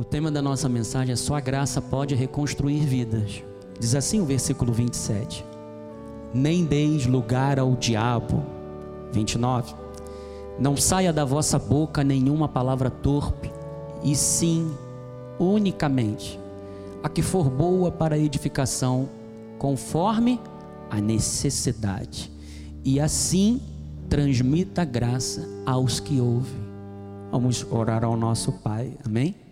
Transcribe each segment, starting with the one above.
O tema da nossa mensagem é só a graça pode reconstruir vidas. Diz assim o versículo 27. Nem deis lugar ao diabo. 29. Não saia da vossa boca nenhuma palavra torpe, e sim, unicamente, a que for boa para edificação, conforme a necessidade. E assim transmita graça aos que ouvem. Vamos orar ao nosso Pai. Amém?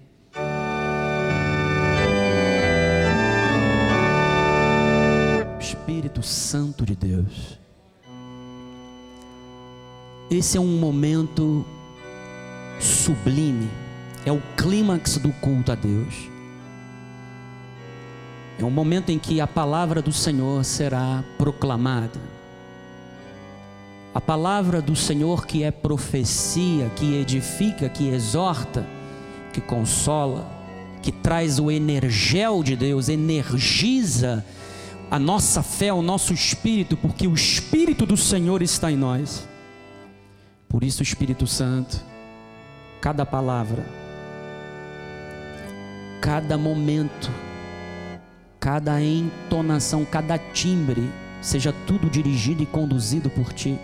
Deus. Esse é um momento sublime, é o clímax do culto a Deus. É um momento em que a palavra do Senhor será proclamada. A palavra do Senhor que é profecia, que edifica, que exorta, que consola, que traz o energel de Deus, energiza a nossa fé, o nosso espírito, porque o espírito do Senhor está em nós. Por isso, Espírito Santo, cada palavra, cada momento, cada entonação, cada timbre, seja tudo dirigido e conduzido por Ti.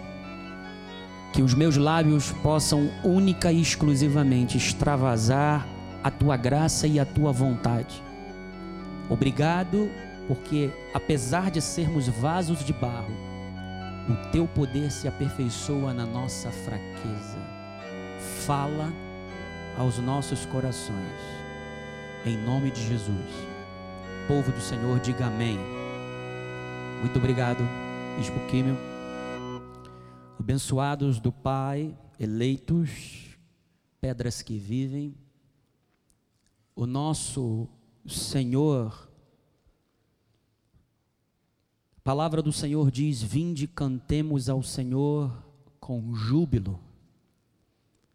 Que os meus lábios possam única e exclusivamente extravasar a Tua graça e a Tua vontade. Obrigado, porque apesar de sermos vasos de barro, o teu poder se aperfeiçoa na nossa fraqueza. Fala aos nossos corações. Em nome de Jesus. Povo do Senhor, diga amém. Muito obrigado, Bispo Químio. Abençoados do Pai, eleitos, pedras que vivem. O nosso Senhor palavra do Senhor diz: Vinde, cantemos ao Senhor com júbilo,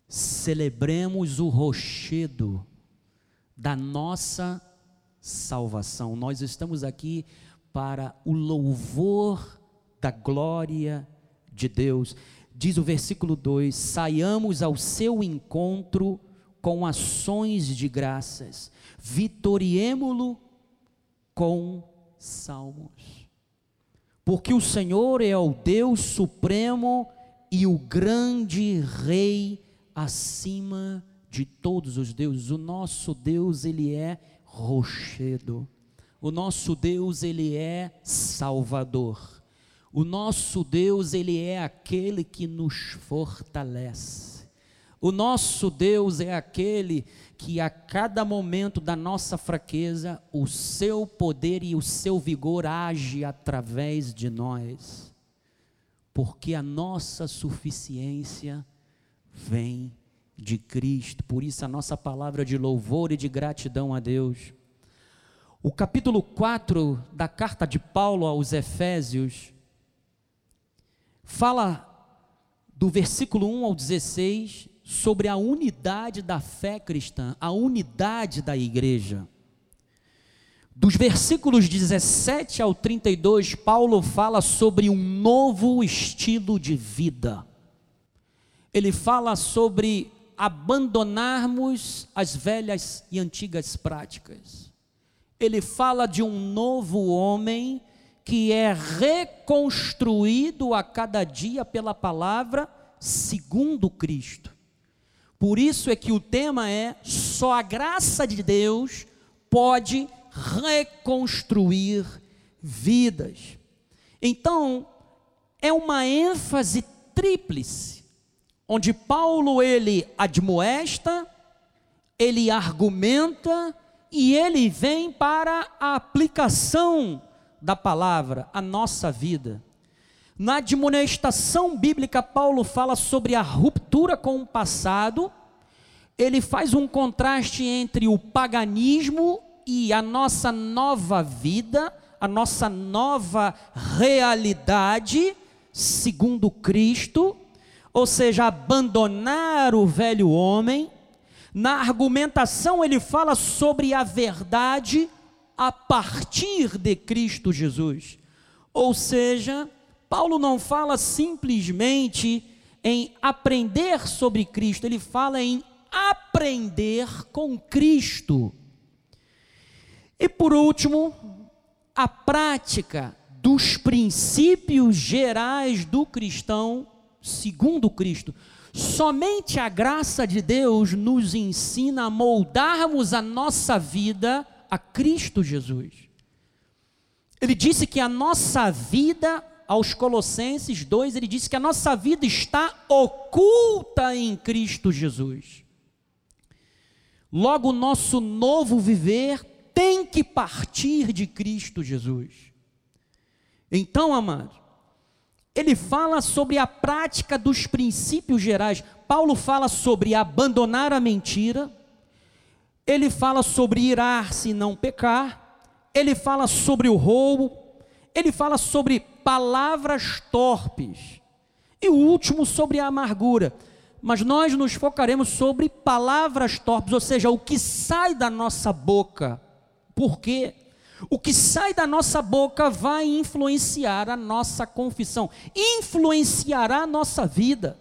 celebremos o rochedo da nossa salvação. Nós estamos aqui para o louvor da glória de Deus. Diz o versículo 2: Saiamos ao seu encontro com ações de graças, vitoriemo-lo com salmos porque o Senhor é o Deus supremo e o grande Rei acima de todos os deuses. O nosso Deus, ele é rochedo. O nosso Deus, ele é salvador. O nosso Deus, ele é aquele que nos fortalece. O nosso Deus é aquele que a cada momento da nossa fraqueza, o seu poder e o seu vigor age através de nós, porque a nossa suficiência vem de Cristo. Por isso a nossa palavra de louvor e de gratidão a Deus. O capítulo 4 da carta de Paulo aos Efésios fala do versículo 1 ao 16 sobre a unidade da fé cristã, a unidade da igreja. Dos versículos 17 ao 32, Paulo fala sobre um novo estilo de vida. Ele fala sobre abandonarmos as velhas e antigas práticas. Ele fala de um novo homem que é reconstruído a cada dia pela palavra segundo Cristo. Por isso é que o tema é: só a graça de Deus pode reconstruir vidas. Então, é uma ênfase tríplice, onde Paulo ele admoesta, ele argumenta e ele vem para a aplicação da palavra à nossa vida. Na admonestação bíblica, Paulo fala sobre a ruptura com o passado, ele faz um contraste entre o paganismo e a nossa nova vida, a nossa nova realidade, segundo Cristo, ou seja, abandonar o velho homem. Na argumentação, ele fala sobre a verdade a partir de Cristo Jesus, ou seja, Paulo não fala simplesmente em aprender sobre Cristo, ele fala em aprender com Cristo. E por último, a prática dos princípios gerais do cristão segundo Cristo. Somente a graça de Deus nos ensina a moldarmos a nossa vida a Cristo Jesus. Ele disse que a nossa vida, aos Colossenses 2, ele disse que a nossa vida está oculta em Cristo Jesus. Logo, o nosso novo viver tem que partir de Cristo Jesus. Então, amados, ele fala sobre a prática dos princípios gerais. Paulo fala sobre abandonar a mentira, ele fala sobre irar-se não pecar, ele fala sobre o roubo, ele fala sobre palavras torpes, e o último sobre a amargura. Mas nós nos focaremos sobre palavras torpes, ou seja, o que sai da nossa boca. Por quê? O que sai da nossa boca vai influenciar a nossa confissão, influenciará a nossa vida.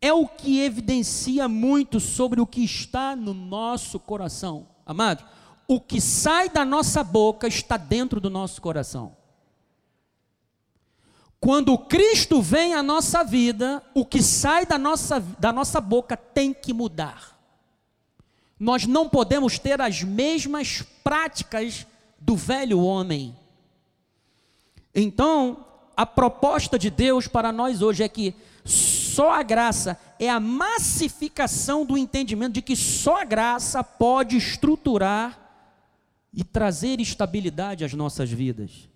É o que evidencia muito sobre o que está no nosso coração. Amado, o que sai da nossa boca está dentro do nosso coração. Quando Cristo vem à nossa vida, o que sai da nossa, da nossa boca tem que mudar nós não podemos ter as mesmas práticas do velho homem. Então, a proposta de Deus para nós hoje é que só a graça é a massificação do entendimento de que só a graça pode estruturar e trazer estabilidade às nossas vidas.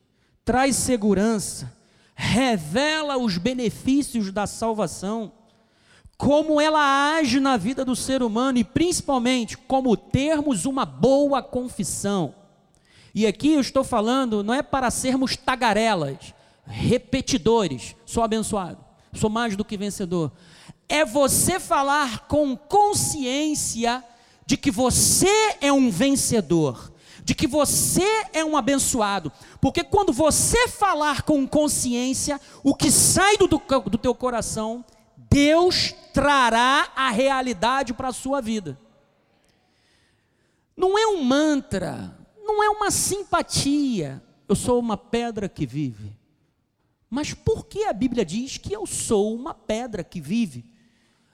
Traz segurança, revela os benefícios da salvação como ela age na vida do ser humano e principalmente como termos uma boa confissão. E aqui eu estou falando, não é para sermos tagarelas, repetidores, sou abençoado, sou mais do que vencedor. É você falar com consciência de que você é um vencedor, de que você é um abençoado, porque quando você falar com consciência, o que sai do, do teu coração Deus trará a realidade para a sua vida. Não é um mantra, não é uma simpatia. Eu sou uma pedra que vive. Mas por que a Bíblia diz que eu sou uma pedra que vive?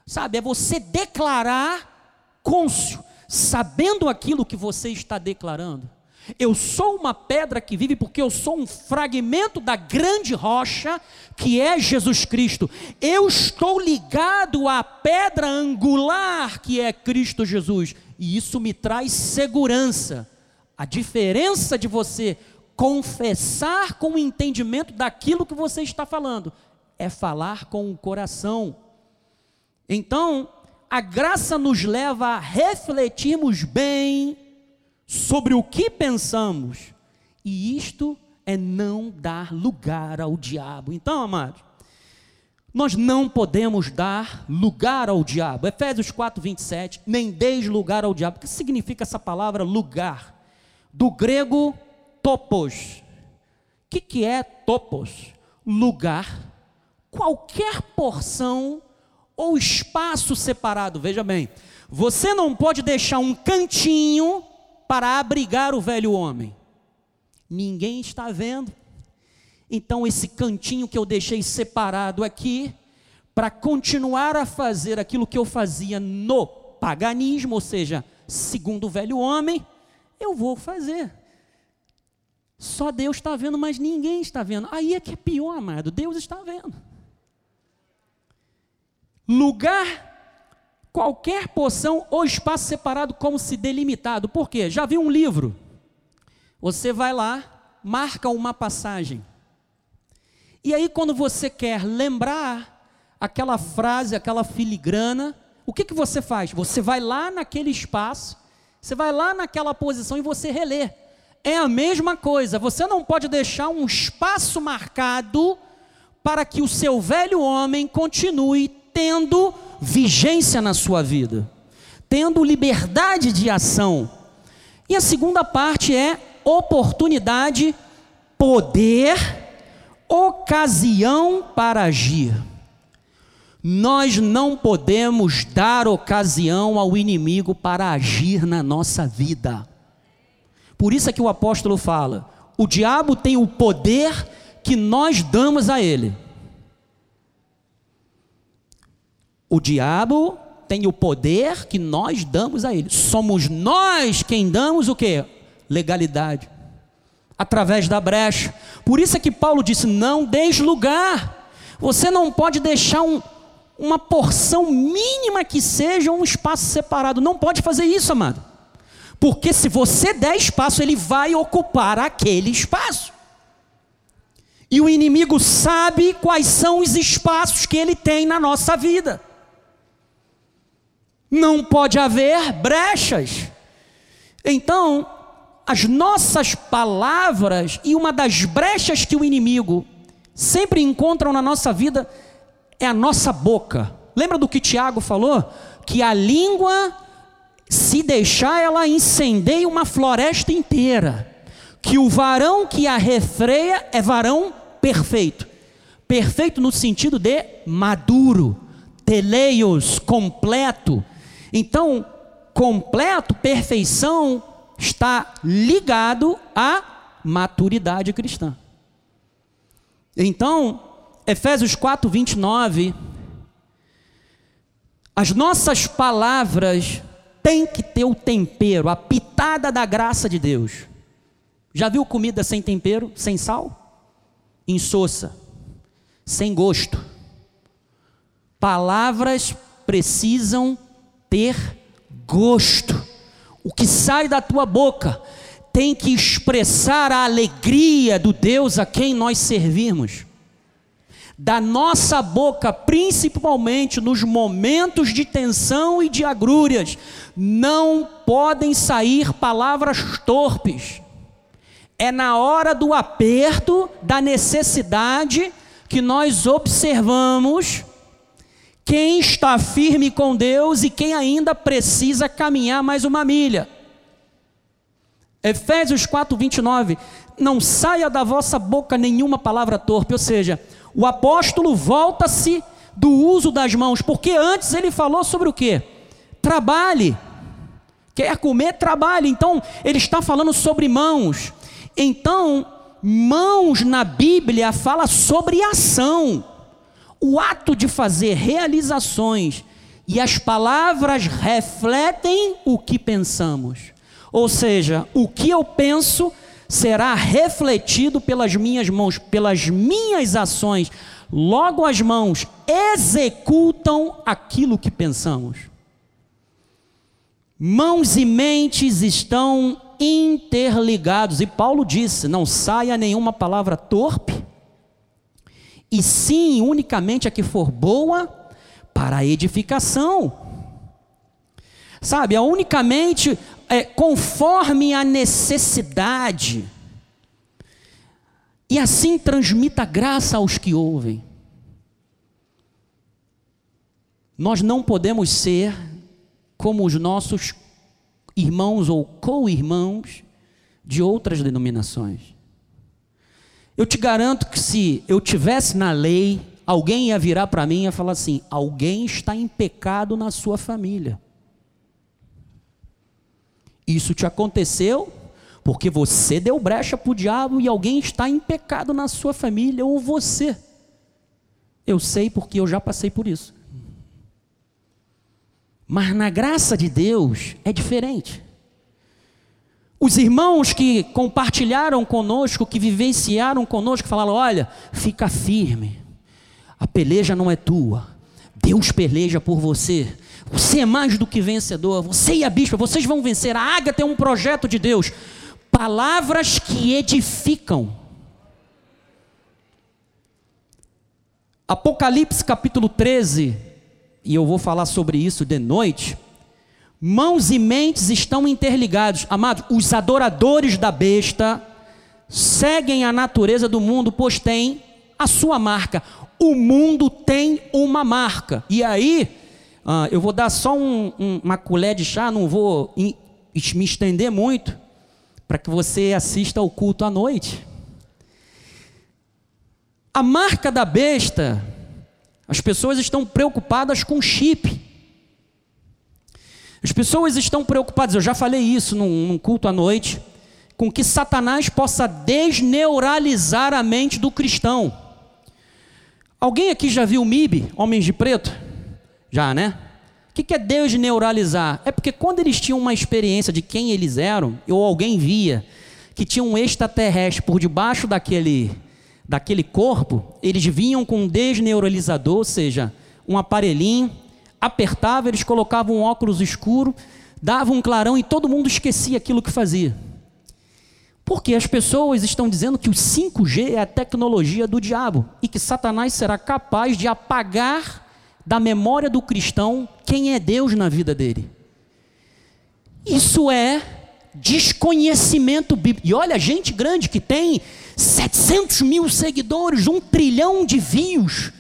Sabe, é você declarar côncio, sabendo aquilo que você está declarando. Eu sou uma pedra que vive porque eu sou um fragmento da grande rocha que é Jesus Cristo. Eu estou ligado à pedra angular que é Cristo Jesus. E isso me traz segurança. A diferença de você confessar com o entendimento daquilo que você está falando é falar com o coração. Então, a graça nos leva a refletirmos bem sobre o que pensamos, e isto é não dar lugar ao diabo. Então, amados, nós não podemos dar lugar ao diabo. Efésios 4, 27, nem deis lugar ao diabo. O que significa essa palavra lugar? Do grego topos. O que, que é topos? Lugar. Qualquer porção ou espaço separado. Veja bem, você não pode deixar um cantinho para abrigar o velho homem. Ninguém está vendo. Então, esse cantinho que eu deixei separado aqui, para continuar a fazer aquilo que eu fazia no paganismo, ou seja, segundo o velho homem, eu vou fazer. Só Deus está vendo, mas ninguém está vendo. Aí é que é pior, amado. Deus está vendo. Lugar qualquer porção ou espaço separado como se delimitado. Por quê? Já viu um livro? Você vai lá, marca uma passagem. E aí, quando você quer lembrar aquela frase, aquela filigrana, o que, que você faz? Você vai lá naquele espaço, você vai lá naquela posição e você relê. É a mesma coisa, você não pode deixar um espaço marcado para que o seu velho homem continue tendo vigência na sua vida, tendo liberdade de ação. E a segunda parte é oportunidade, poder, ocasião para agir. Nós não podemos dar ocasião ao inimigo para agir na nossa vida. Por isso é que o apóstolo fala: o diabo tem o poder que nós damos a ele. O diabo tem o poder que nós damos a ele. Somos nós quem damos o que? Legalidade. Através da brecha. Por isso é que Paulo disse: não deixe lugar. Você não pode deixar um, uma porção mínima que seja um espaço separado. Não pode fazer isso, amado. Porque se você der espaço, ele vai ocupar aquele espaço. E o inimigo sabe quais são os espaços que ele tem na nossa vida. Não pode haver brechas. Então, as nossas palavras e uma das brechas que o inimigo sempre encontra na nossa vida é a nossa boca. Lembra do que Tiago falou? Que a língua, se deixar, ela incendeia uma floresta inteira. Que o varão que a refreia é varão perfeito. Perfeito no sentido de maduro, teleios, completo. Então, completo, perfeição, está ligado à maturidade cristã. Então, Efésios 4, 29, as nossas palavras têm que ter o tempero, a pitada da graça de Deus. Já viu comida sem tempero, sem sal? insossa, sem gosto. Palavras precisam ter gosto. O que sai da tua boca tem que expressar a alegria do Deus a quem nós servimos. Da nossa boca, principalmente nos momentos de tensão e de agrúrias, não podem sair palavras torpes é na hora do aperto, da necessidade, que nós observamos quem está firme com Deus e quem ainda precisa caminhar mais uma milha. Efésios 4, 29. Não saia da vossa boca nenhuma palavra torpe, ou seja, o apóstolo volta-se do uso das mãos, porque antes ele falou sobre o que? Trabalhe. Quer comer, trabalhe. Então, ele está falando sobre mãos. Então, mãos na Bíblia fala sobre ação, o ato de fazer realizações, e as palavras refletem o que pensamos. Ou seja, o que eu penso será refletido pelas minhas mãos, pelas minhas ações. Logo, as mãos executam aquilo que pensamos. Mãos e mentes estão interligados. E Paulo disse: não saia nenhuma palavra torpe, e sim unicamente a que for boa para a edificação. Sabe, a unicamente é, conforme a necessidade. E assim transmita graça aos que ouvem. Nós não podemos ser como os nossos irmãos ou co-irmãos de outras denominações. Eu te garanto que se eu tivesse na lei, alguém ia virar para mim e ia falar assim: alguém está em pecado na sua família. Isso te aconteceu porque você deu brecha para o diabo e alguém está em pecado na sua família ou você. Eu sei porque eu já passei por isso. Mas na graça de Deus é diferente. Os irmãos que compartilharam conosco, que vivenciaram conosco, falaram: olha, fica firme, a peleja não é tua, Deus peleja por você. Você é mais do que vencedor, você e a bispa, vocês vão vencer. A águia tem um projeto de Deus. Palavras que edificam. Apocalipse capítulo 13, e eu vou falar sobre isso de noite, mãos e mentes estão interligados. Amados, os adoradores da besta seguem a natureza do mundo, pois tem a sua marca. O mundo tem uma marca. E aí, ah, eu vou dar só um, um, uma colher de chá, não vou me estender muito, para que você assista ao culto à noite. A marca da besta As pessoas estão preocupadas com chip. As pessoas estão preocupadas, eu já falei isso num, num culto à noite, com que Satanás possa desneuralizar a mente do cristão. Alguém aqui já viu MIB, Homens de Preto? Já, né? O que é desneuralizar? É porque quando eles tinham uma experiência de quem eles eram, ou alguém via que tinha um extraterrestre por debaixo daquele, daquele corpo, eles vinham com um desneuralizador, ou seja, um aparelhinho, apertava, eles colocavam um óculos escuro, davam um clarão e todo mundo esquecia aquilo que fazia. Porque as pessoas estão dizendo que o 5G é a tecnologia do diabo e que Satanás será capaz de apagar da memória do cristão quem é Deus na vida dele. Isso é desconhecimento bíblico. E olha, gente grande que tem 700 mil seguidores, um trilhão de views.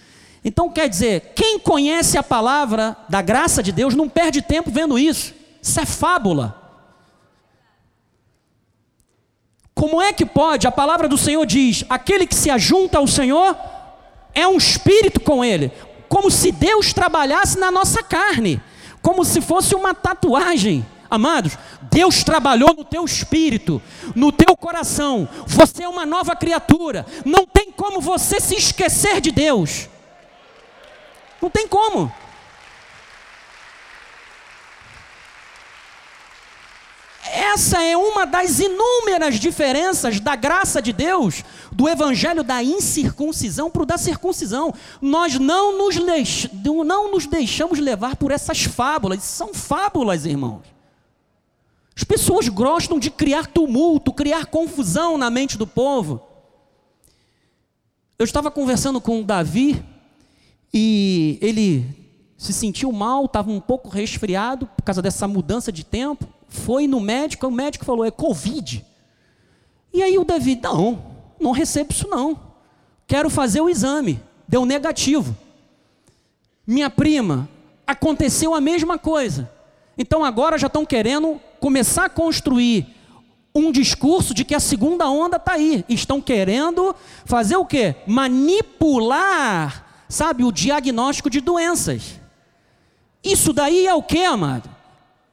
Então quer dizer, quem conhece a palavra da graça de Deus não perde tempo vendo isso. Isso é fábula. Como é que pode? A palavra do Senhor diz: aquele que se ajunta ao Senhor é um espírito com ele como se Deus trabalhasse na nossa carne, como se fosse uma tatuagem. Amados, Deus trabalhou no teu espírito, no teu coração. Você é uma nova criatura. Não tem como você se esquecer de Deus. Não tem como. Essa é uma das inúmeras diferenças da graça de Deus, do evangelho da incircuncisão para o da circuncisão. Nós não nos, não nos deixamos levar por essas fábulas, são fábulas, irmãos. As pessoas gostam de criar tumulto, criar confusão na mente do povo. Eu estava conversando com o Davi e ele se sentiu mal, estava um pouco resfriado por causa dessa mudança de tempo foi no médico, o médico falou: é Covid. E aí o Davi, não, não recebo isso não. Quero fazer o exame. Deu negativo. Minha prima, aconteceu a mesma coisa. Então agora já estão querendo começar a construir um discurso de que a segunda onda está aí. Estão querendo fazer o quê? Manipular, sabe, o diagnóstico de doenças. Isso daí é o que, amado?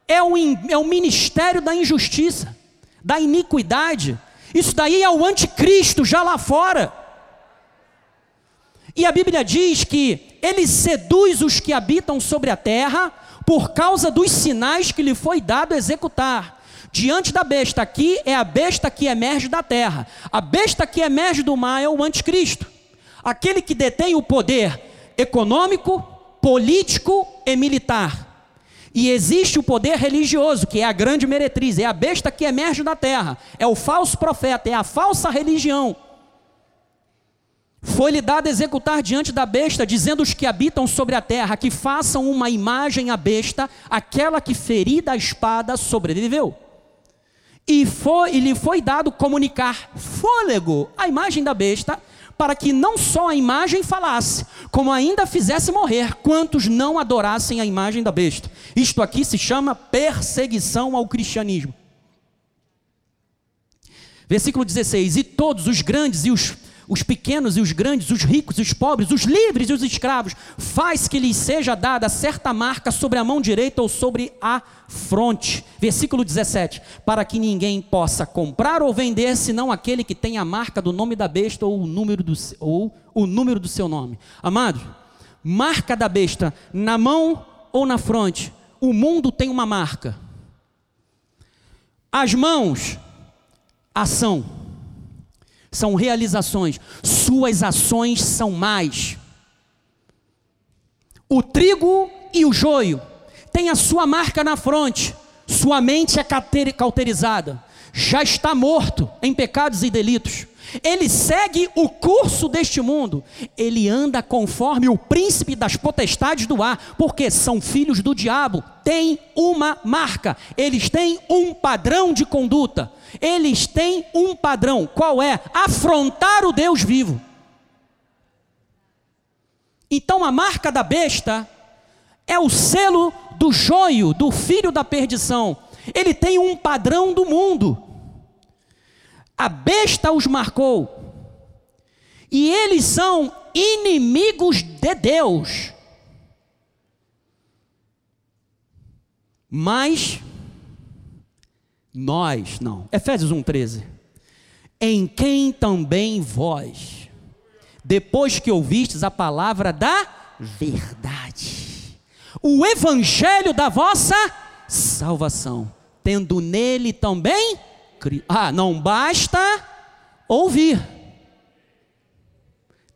é o, é o ministério da injustiça, da iniquidade. Isso daí é o anticristo já lá fora. E a Bíblia diz que ele seduz os que habitam sobre a terra por causa dos sinais que lhe foi dado executar. Diante da besta aqui é a besta que emerge da terra. A besta que emerge do mar é o anticristo. Aquele que detém o poder econômico, político e militar. E existe o poder religioso, que é a grande meretriz, é a besta que emerge da terra, é o falso profeta, é a falsa religião. Foi-lhe dado executar diante da besta, dizendo os que habitam sobre a terra que façam uma imagem à besta, aquela que ferida a espada sobreviveu. E, foi, e lhe foi dado comunicar fôlego à imagem da besta, para que não só a imagem falasse, como ainda fizesse morrer quantos não adorassem a imagem da besta. Isto aqui se chama perseguição ao cristianismo. Versículo 16: E todos os grandes e os os pequenos e os grandes, os ricos e os pobres, os livres e os escravos, faz que lhes seja dada certa marca sobre a mão direita ou sobre a fronte. Versículo 17: Para que ninguém possa comprar ou vender, senão aquele que tem a marca do nome da besta ou o número do, ou o número do seu nome. Amado, marca da besta na mão ou na fronte. O mundo tem uma marca. As mãos, ação são realizações, suas ações são mais. O trigo e o joio têm a sua marca na fronte, sua mente é cauterizada, já está morto em pecados e delitos. Ele segue o curso deste mundo, ele anda conforme o príncipe das potestades do ar, porque são filhos do diabo, têm uma marca, eles têm um padrão de conduta, eles têm um padrão, qual é? Afrontar o Deus vivo. Então a marca da besta é o selo do joio, do filho da perdição. Ele tem um padrão do mundo. A besta os marcou. E eles são inimigos de Deus. Mas nós, não. Efésios 1:13. Em quem também vós, depois que ouvistes a palavra da verdade, o evangelho da vossa salvação, tendo nele também ah, não basta ouvir.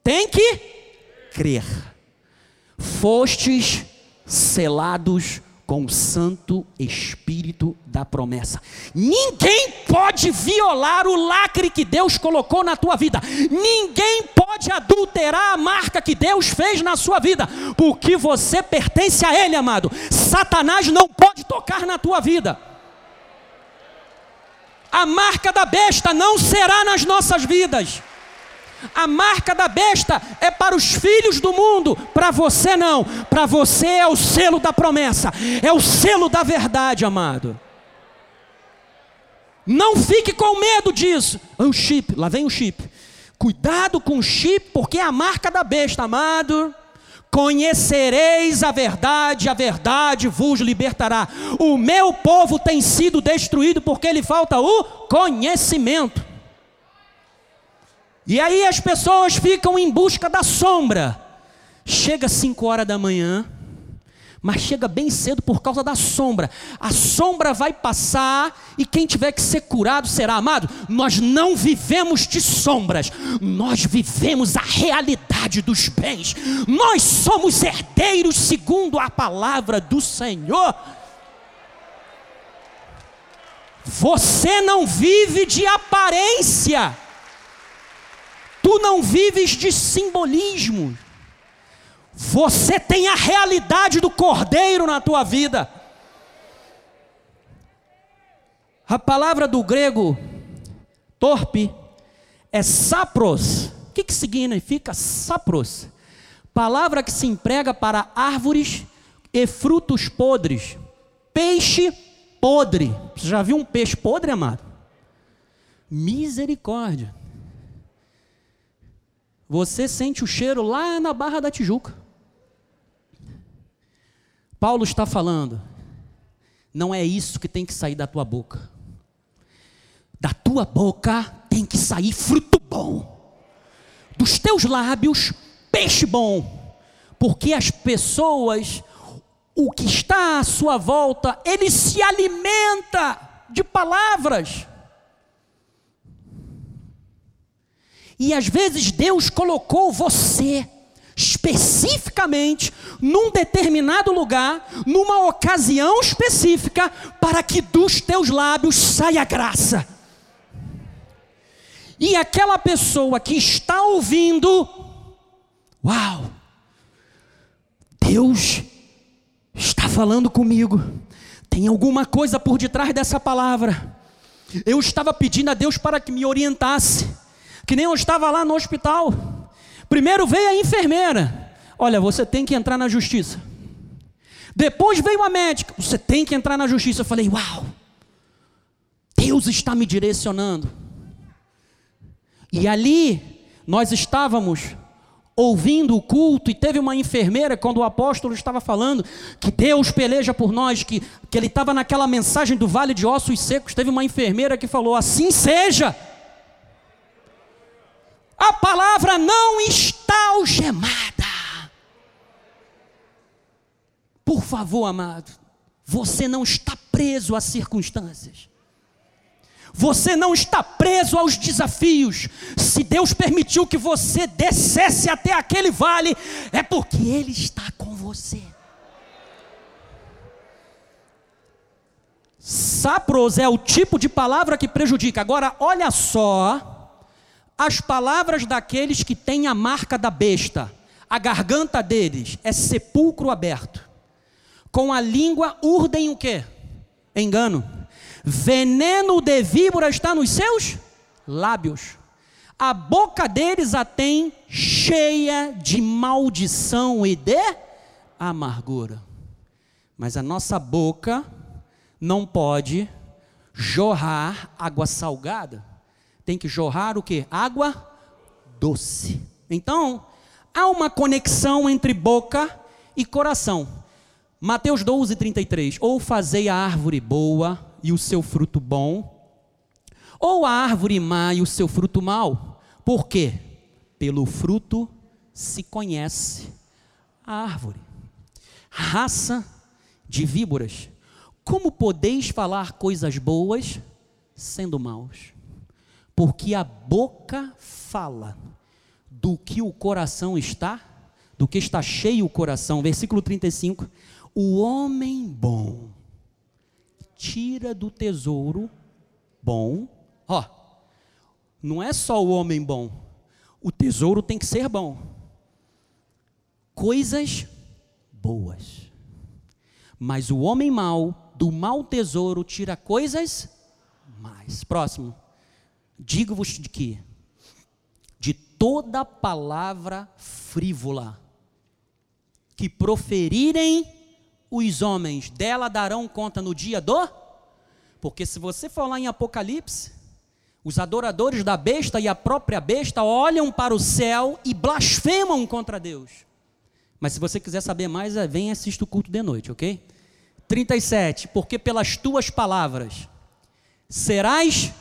Tem que crer. Fostes selados com o Santo Espírito da promessa. Ninguém pode violar o lacre que Deus colocou na tua vida. Ninguém pode adulterar a marca que Deus fez na sua vida, porque você pertence a Ele, amado. Satanás não pode tocar na tua vida. A marca da besta não será nas nossas vidas. A marca da besta é para os filhos do mundo, para você não. Para você é o selo da promessa, é o selo da verdade, amado. Não fique com medo disso. O é chip, lá vem o chip. Cuidado com o chip, porque é a marca da besta, amado. Conhecereis a verdade, a verdade vos libertará. O meu povo tem sido destruído porque lhe falta o conhecimento. E aí as pessoas ficam em busca da sombra. Chega 5 horas da manhã, mas chega bem cedo por causa da sombra. A sombra vai passar e quem tiver que ser curado será amado. Nós não vivemos de sombras, nós vivemos a realidade dos bens. Nós somos herdeiros segundo a palavra do Senhor. Você não vive de aparência. Tu não vives de simbolismo. Você tem a realidade do cordeiro na tua vida. A palavra do grego torpe é sapros. O que, que significa sapros? Palavra que se emprega para árvores e frutos podres. Peixe podre. Você já viu um peixe podre, amado? Misericórdia. Você sente o cheiro lá na Barra da Tijuca. Paulo está falando, não é isso que tem que sair da tua boca. Da tua boca tem que sair fruto bom. Dos teus lábios, peixe bom. Porque as pessoas, o que está à sua volta, ele se alimenta de palavras. E às vezes Deus colocou você especificamente num determinado lugar, numa ocasião específica, para que dos teus lábios saia graça. E aquela pessoa que está ouvindo, uau, Deus está falando comigo, tem alguma coisa por detrás dessa palavra. Eu estava pedindo a Deus para que me orientasse. Que nem eu estava lá no hospital. Primeiro veio a enfermeira. Olha, você tem que entrar na justiça. Depois veio a médica. Você tem que entrar na justiça. Eu falei, uau. Deus está me direcionando. E ali nós estávamos ouvindo o culto e teve uma enfermeira quando o apóstolo estava falando que Deus peleja por nós, que, que ele estava naquela mensagem do vale de ossos secos, teve uma enfermeira que falou: assim seja. A palavra não está algemada. Por favor, amado, você não está preso às circunstâncias. Você não está preso aos desafios. Se Deus permitiu que você descesse até aquele vale, é porque Ele está com você. Sapros é o tipo de palavra que prejudica. Agora, olha só as palavras daqueles que têm a marca da besta, a garganta deles é sepulcro aberto. Com a língua urdem o quê? Engano. Veneno de víbora está nos seus lábios. A boca deles a tem cheia de maldição e de amargura. Mas a nossa boca não pode jorrar água salgada tem que jorrar o que? Água doce. Então, há uma conexão entre boca e coração. Mateus 12, 33. Ou fazei a árvore boa e o seu fruto bom, ou a árvore má e o seu fruto mau. Por quê? Pelo fruto se conhece a árvore. Raça de víboras, como podeis falar coisas boas sendo maus? Porque a boca fala do que o coração está, do que está cheio o coração. Versículo 35. O homem bom tira do tesouro bom Ó, não é só o homem bom, o tesouro tem que ser bom. Coisas boas. Mas o homem mau, do mau tesouro, tira coisas mais. Próximo. Digo-vos de que? De toda palavra frívola que proferirem os homens, dela darão conta no dia do. Porque se você for lá em Apocalipse, os adoradores da besta e a própria besta olham para o céu e blasfemam contra Deus. Mas se você quiser saber mais, é, vem e assista o culto de noite, ok? 37. Porque pelas tuas palavras serás,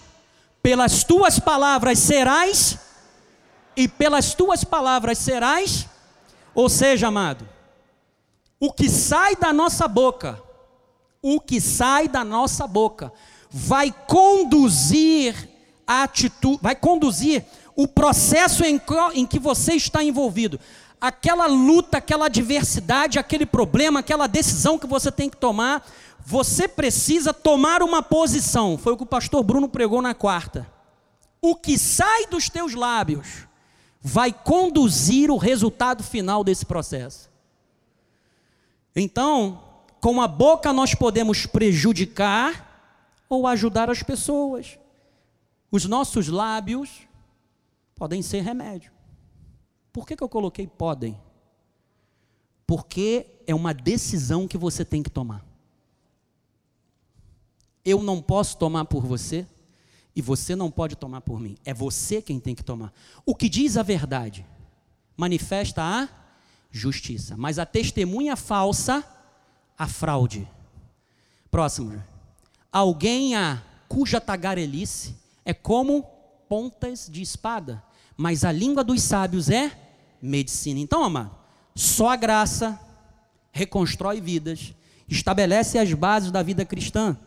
pelas tuas palavras serás, e pelas tuas palavras serás, ou seja, amado, o que sai da nossa boca, o que sai da nossa boca, vai conduzir a atitude, vai conduzir o processo em, que você está envolvido. Aquela luta, aquela adversidade, aquele problema, aquela decisão que você tem que tomar, você precisa tomar uma posição. Foi o que o pastor Bruno pregou na quarta. O que sai dos teus lábios vai conduzir o resultado final desse processo. Então, com a boca nós podemos prejudicar ou ajudar as pessoas. Os nossos lábios podem ser remédio. Por que, que eu coloquei podem? Porque é uma decisão que você tem que tomar. Eu não posso tomar por você e você não pode tomar por mim. É você quem tem que tomar. O que diz a verdade manifesta a justiça, mas a testemunha falsa, a fraude. Próximo. Alguém a cuja tagarelice é como pontas de espada, mas a língua dos sábios é medicina. Então, amado, só a graça reconstrói vidas, estabelece as bases da vida cristã.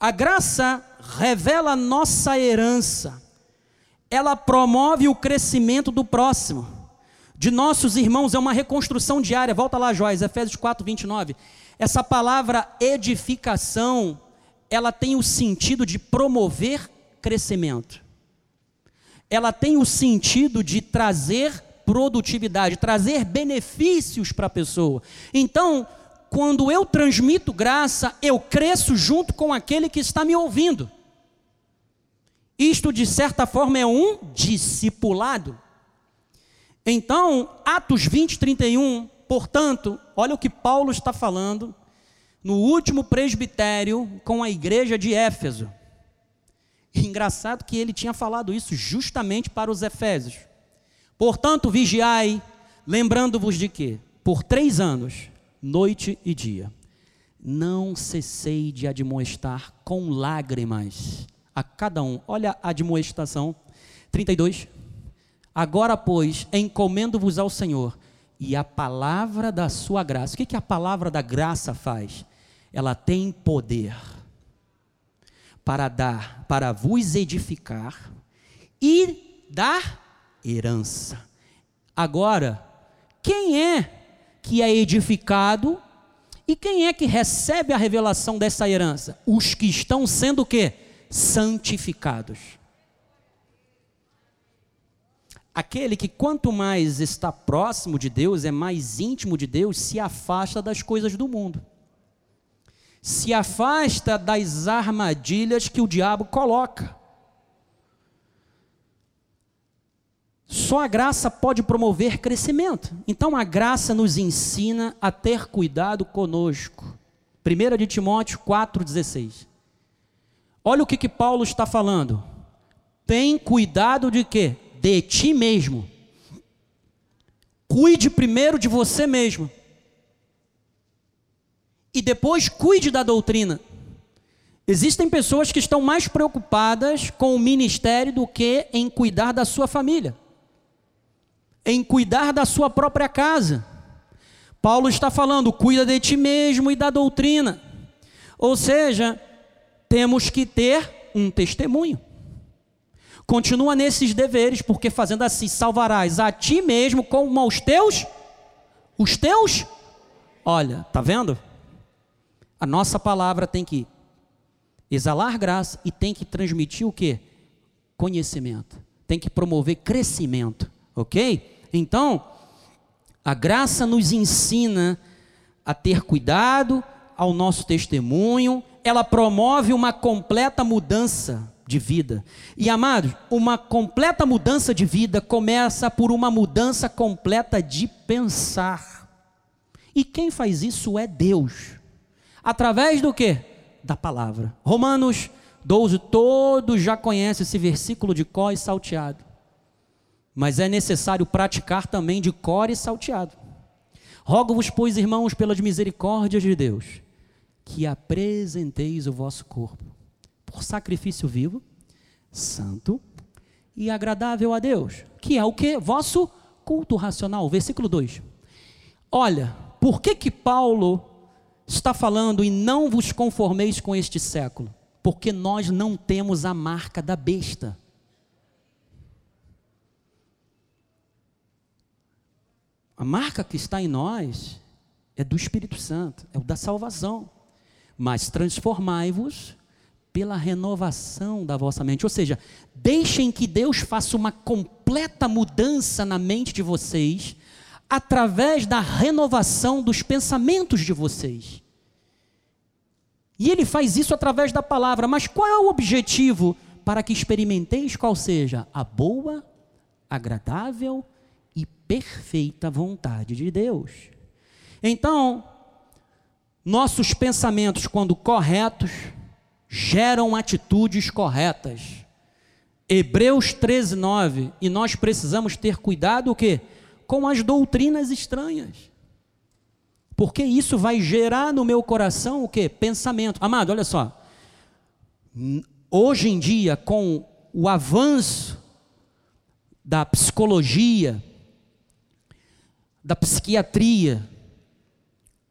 A graça revela nossa herança, ela promove o crescimento do próximo, de nossos irmãos, é uma reconstrução diária. Volta lá, Joás, Efésios 4, 29. Essa palavra edificação, ela tem o sentido de promover crescimento. Ela tem o sentido de trazer produtividade, trazer benefícios para a pessoa. Então, quando eu transmito graça, eu cresço junto com aquele que está me ouvindo. Isto, de certa forma, é um discipulado. Então, Atos 20, 31, portanto, olha o que Paulo está falando no último presbitério com a igreja de Éfeso. Engraçado que ele tinha falado isso justamente para os Efésios. Portanto, vigiai, lembrando-vos de que, por três anos, noite e dia, não cessei de admoestar com lágrimas a cada um. Olha a admoestação. 32. Agora, pois, encomendo-vos ao Senhor e a palavra da sua graça. O que, que a palavra da graça faz? Ela tem poder para dar, para vos edificar e dar herança. Agora, quem é que é edificado e quem é que recebe a revelação dessa herança? Os que estão sendo o quê? Santificados. Aquele que quanto mais está próximo de Deus, é mais íntimo de Deus, se afasta das coisas do mundo se afasta das armadilhas que o diabo coloca. Só a graça pode promover crescimento. Então a graça nos ensina a ter cuidado conosco. 1 de Timóteo 4,16. Olha o que, que Paulo está falando. Tem cuidado de quê? De ti mesmo. cuide primeiro de você mesmo. E depois cuide da doutrina. Existem pessoas que estão mais preocupadas com o ministério do que em cuidar da sua família, em cuidar da sua própria casa. Paulo está falando, cuida de ti mesmo e da doutrina. Ou seja, temos que ter um testemunho. Continua nesses deveres, porque fazendo assim salvarás a ti mesmo como aos teus os teus. Olha, tá vendo? A nossa palavra tem que exalar graça e tem que transmitir o que? Conhecimento. Tem que promover crescimento, ok? Então, a graça nos ensina a ter cuidado ao nosso testemunho, ela promove uma completa mudança de vida. E amados, uma completa mudança de vida começa por uma mudança completa de pensar. E quem faz isso é Deus. Através do que? Da palavra. Romanos 12, todos já conhecem esse versículo de cor e salteado. Mas é necessário praticar também de cor e salteado. Rogo-vos, pois, irmãos, pelas misericórdias de Deus, que apresenteis o vosso corpo por sacrifício vivo, santo e agradável a Deus, que é o que? Vosso culto racional. Versículo 2. Olha, por que que Paulo está falando e não vos conformeis com este século, porque nós não temos a marca da besta. A marca que está em nós é do Espírito Santo, é o da salvação. Mas transformai-vos pela renovação da vossa mente. Ou seja, deixem que Deus faça uma completa mudança na mente de vocês, através da renovação dos pensamentos de vocês. E ele faz isso através da palavra. Mas qual é o objetivo? Para que experimenteis qual seja a boa, agradável e perfeita vontade de Deus. Então, nossos pensamentos, quando corretos, geram atitudes corretas. Hebreus 13, 9. E nós precisamos ter cuidado o quê? Com as doutrinas estranhas. Porque isso vai gerar no meu coração o que? Pensamento. Amado, olha só. Hoje em dia, com o avanço da psicologia, da psiquiatria,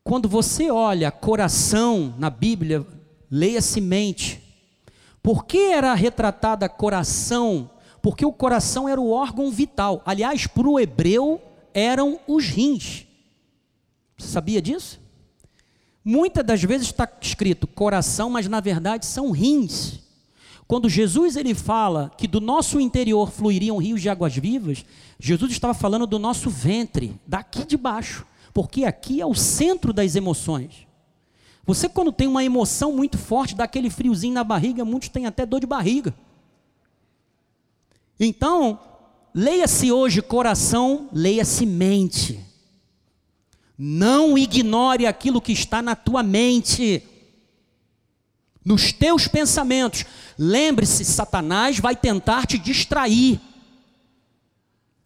quando você olha coração na Bíblia, leia-se mente. Por que era retratada coração? Porque o coração era o órgão vital. Aliás, para o hebreu, eram os rins. Sabia disso? Muitas das vezes está escrito coração, mas na verdade são rins. Quando Jesus ele fala que do nosso interior fluiriam rios de águas vivas, Jesus estava falando do nosso ventre, daqui de baixo, porque aqui é o centro das emoções. Você quando tem uma emoção muito forte, dá aquele friozinho na barriga, muitos têm até dor de barriga. Então, Leia-se hoje coração, leia-se mente. Não ignore aquilo que está na tua mente, nos teus pensamentos. Lembre-se, Satanás vai tentar te distrair.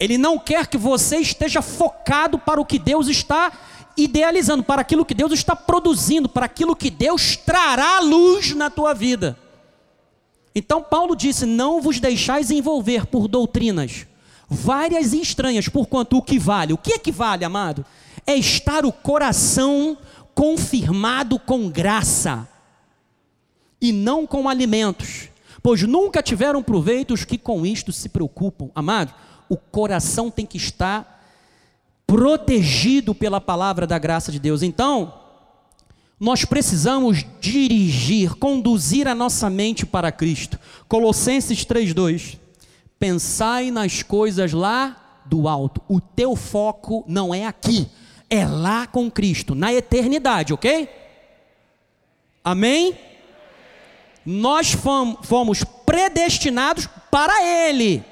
Ele não quer que você esteja focado para o que Deus está idealizando, para aquilo que Deus está produzindo, para aquilo que Deus trará luz na tua vida. Então Paulo disse: Não vos deixais envolver por doutrinas várias e estranhas, porquanto o que vale, o que é que vale, amado? É estar o coração confirmado com graça e não com alimentos, pois nunca tiveram proveito os que com isto se preocupam. Amado, o coração tem que estar protegido pela palavra da graça de Deus. Então, nós precisamos dirigir, conduzir a nossa mente para Cristo. Colossenses 3:2 Pensai nas coisas lá do alto. O teu foco não é aqui, é lá com Cristo, na eternidade, ok? Amém? Nós fomos predestinados para Ele.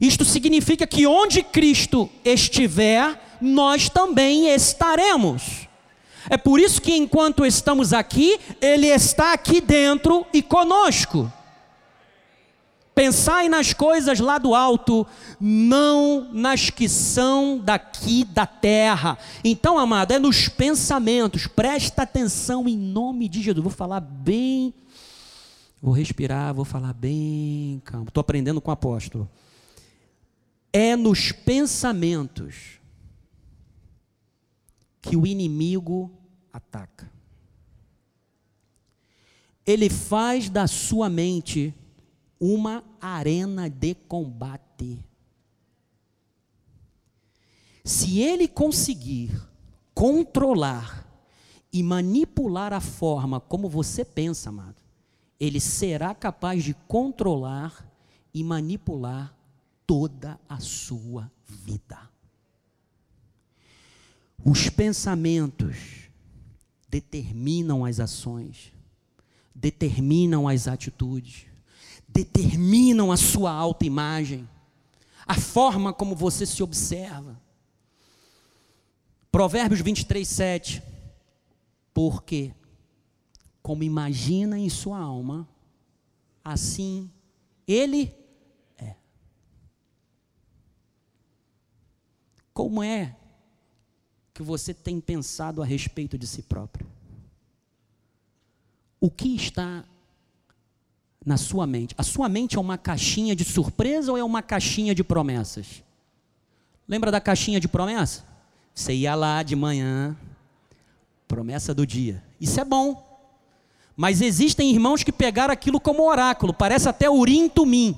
Isto significa que onde Cristo estiver, nós também estaremos. É por isso que enquanto estamos aqui, Ele está aqui dentro e conosco. Pensai nas coisas lá do alto, não nas que são daqui da terra. Então, amado, é nos pensamentos. Presta atenção em nome de Jesus. Vou falar bem. Vou respirar, vou falar bem calmo. Estou aprendendo com o apóstolo. É nos pensamentos que o inimigo ataca. Ele faz da sua mente uma arena de combate. Se ele conseguir controlar e manipular a forma como você pensa, amado, ele será capaz de controlar e manipular toda a sua vida. Os pensamentos determinam as ações, determinam as atitudes determinam a sua autoimagem, a forma como você se observa. Provérbios 23, 7. Porque, como imagina em sua alma, assim ele é. Como é que você tem pensado a respeito de si próprio? O que está na sua mente. A sua mente é uma caixinha de surpresa ou é uma caixinha de promessas? Lembra da caixinha de promessa? Você ia lá de manhã, promessa do dia. Isso é bom. Mas existem irmãos que pegaram aquilo como oráculo, parece até urim tumim.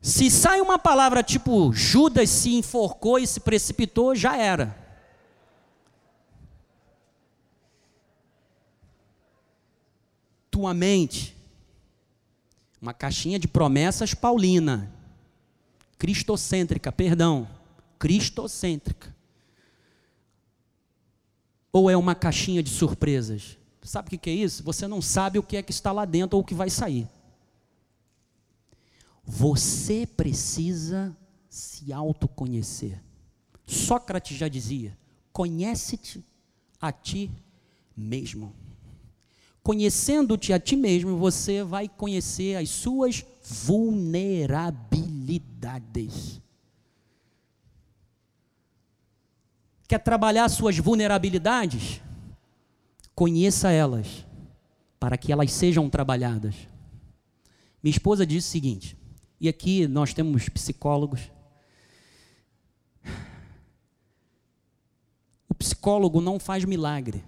Se sai uma palavra tipo Judas se enforcou e se precipitou, já era. Tua mente uma caixinha de promessas paulina, cristocêntrica, perdão, cristocêntrica. Ou é uma caixinha de surpresas? Sabe o que é isso? Você não sabe o que é que está lá dentro ou o que vai sair. Você precisa se autoconhecer. Sócrates já dizia: conhece-te a ti mesmo. Conhecendo-te a ti mesmo, você vai conhecer as suas vulnerabilidades. Quer trabalhar suas vulnerabilidades? Conheça elas, para que elas sejam trabalhadas. Minha esposa disse o seguinte, e aqui nós temos psicólogos. O psicólogo não faz milagre,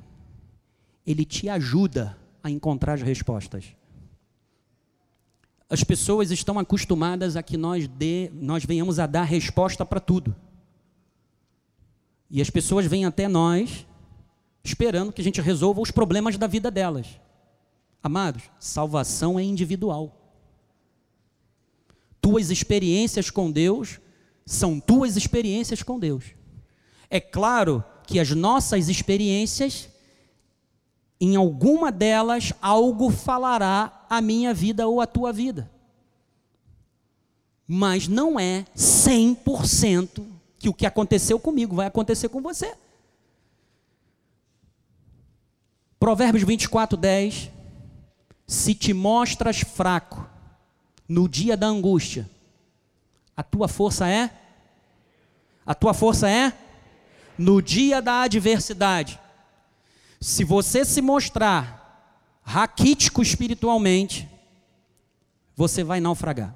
ele te ajuda a encontrar as respostas. As pessoas estão acostumadas a que nós, dê, nós venhamos a dar resposta para tudo. E as pessoas vêm até nós esperando que a gente resolva os problemas da vida delas. Amados, salvação é individual. Tuas experiências com Deus são tuas experiências com Deus. É claro que as nossas experiências em alguma delas algo falará a minha vida ou a tua vida. Mas não é 100% que o que aconteceu comigo vai acontecer com você. Provérbios 24, 10. Se te mostras fraco no dia da angústia, a tua força é? A tua força é? No dia da adversidade, se você se mostrar raquítico espiritualmente, você vai naufragar.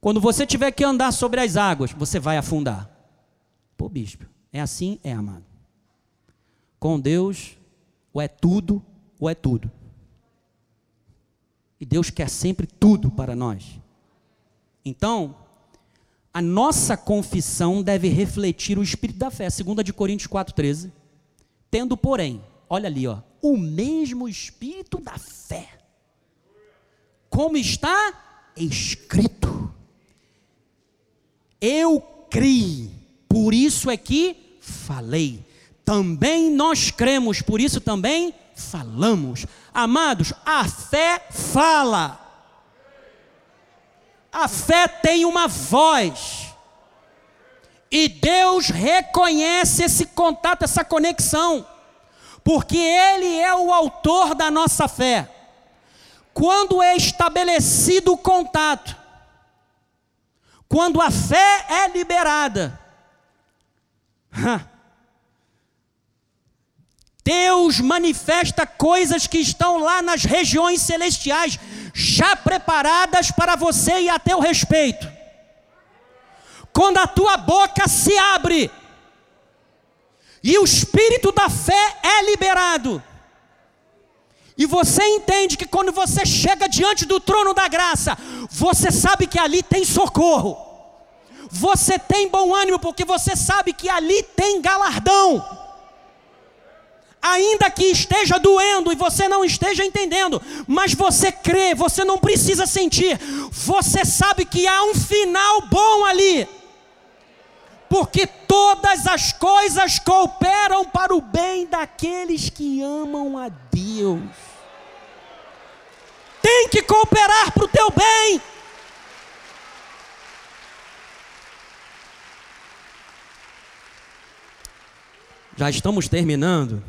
Quando você tiver que andar sobre as águas, você vai afundar. Pô, bispo, é assim? É, amado. Com Deus, ou é tudo, ou é tudo. E Deus quer sempre tudo para nós. Então, a nossa confissão deve refletir o espírito da fé. 2 de Coríntios 4,13 Tendo, porém, olha ali, ó, o mesmo espírito da fé. Como está escrito. Eu criei, por isso é que falei. Também nós cremos, por isso também falamos. Amados, a fé fala. A fé tem uma voz. E Deus reconhece esse contato, essa conexão, porque Ele é o autor da nossa fé. quando é estabelecido o contato, quando a fé é liberada, Deus manifesta coisas que estão lá nas regiões celestiais, já preparadas para você e a teu respeito. Quando a tua boca se abre, e o espírito da fé é liberado, e você entende que quando você chega diante do trono da graça, você sabe que ali tem socorro, você tem bom ânimo, porque você sabe que ali tem galardão. Ainda que esteja doendo e você não esteja entendendo, mas você crê, você não precisa sentir, você sabe que há um final bom ali, porque todas as coisas cooperam para o bem daqueles que amam a Deus. Tem que cooperar para o teu bem. Já estamos terminando.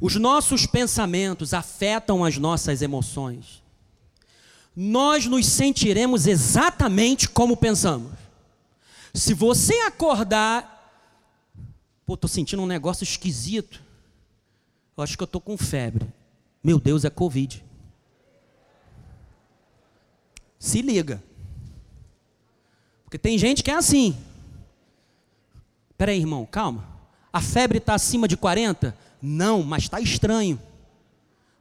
Os nossos pensamentos afetam as nossas emoções. Nós nos sentiremos exatamente como pensamos. Se você acordar, pô, estou sentindo um negócio esquisito. Eu acho que eu estou com febre. Meu Deus, é Covid. Se liga. Porque tem gente que é assim. Peraí, irmão, calma. A febre está acima de 40? Não, mas está estranho.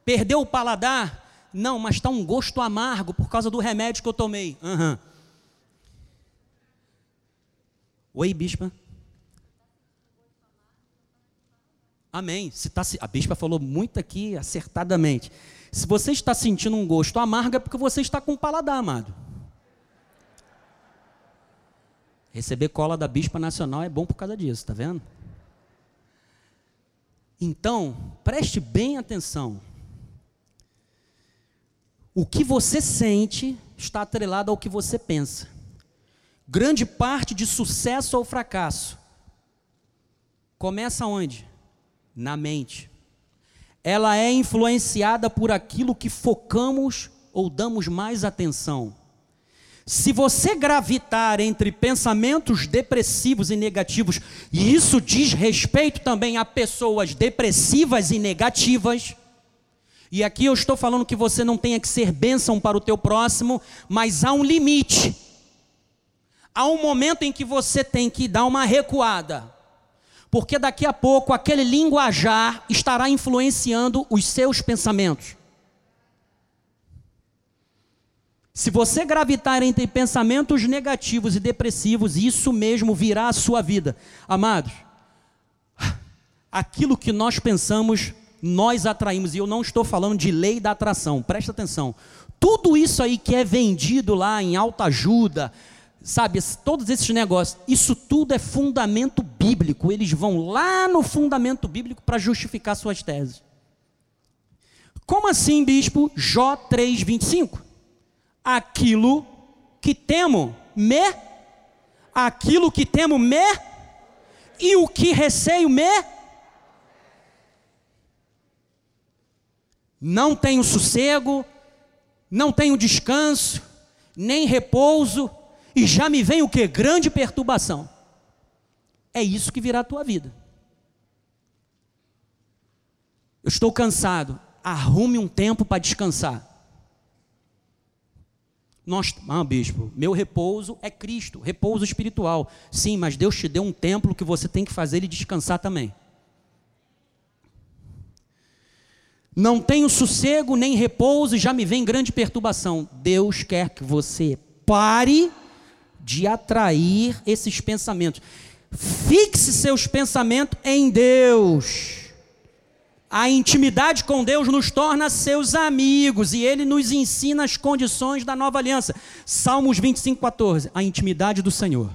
Perdeu o paladar? Não, mas está um gosto amargo por causa do remédio que eu tomei. Uhum. Oi, bispa. Amém. Se tá, a bispa falou muito aqui acertadamente. Se você está sentindo um gosto amargo, é porque você está com o paladar, amado. Receber cola da bispa nacional é bom por causa disso, tá vendo? Então, preste bem atenção. O que você sente está atrelado ao que você pensa. Grande parte de sucesso ou fracasso começa onde? Na mente. Ela é influenciada por aquilo que focamos ou damos mais atenção. Se você gravitar entre pensamentos depressivos e negativos, e isso diz respeito também a pessoas depressivas e negativas, e aqui eu estou falando que você não tenha que ser bênção para o teu próximo, mas há um limite. Há um momento em que você tem que dar uma recuada. Porque daqui a pouco aquele linguajar estará influenciando os seus pensamentos. Se você gravitar entre pensamentos negativos e depressivos, isso mesmo virá à sua vida. Amados, aquilo que nós pensamos, nós atraímos. E eu não estou falando de lei da atração, presta atenção. Tudo isso aí que é vendido lá em alta ajuda, sabe, todos esses negócios, isso tudo é fundamento bíblico. Eles vão lá no fundamento bíblico para justificar suas teses. Como assim, bispo? Jó 3, 25 aquilo que temo me, aquilo que temo me, e o que receio me. Não tenho sossego, não tenho descanso, nem repouso, e já me vem o que? Grande perturbação. É isso que virá a tua vida. Eu estou cansado. Arrume um tempo para descansar. Nós, ah, bispo, meu repouso é Cristo, repouso espiritual. Sim, mas Deus te deu um templo que você tem que fazer e descansar também. Não tenho sossego nem repouso e já me vem grande perturbação. Deus quer que você pare de atrair esses pensamentos. Fixe seus pensamentos em Deus. A intimidade com Deus nos torna seus amigos e ele nos ensina as condições da nova aliança. Salmos 25, 14. A intimidade do Senhor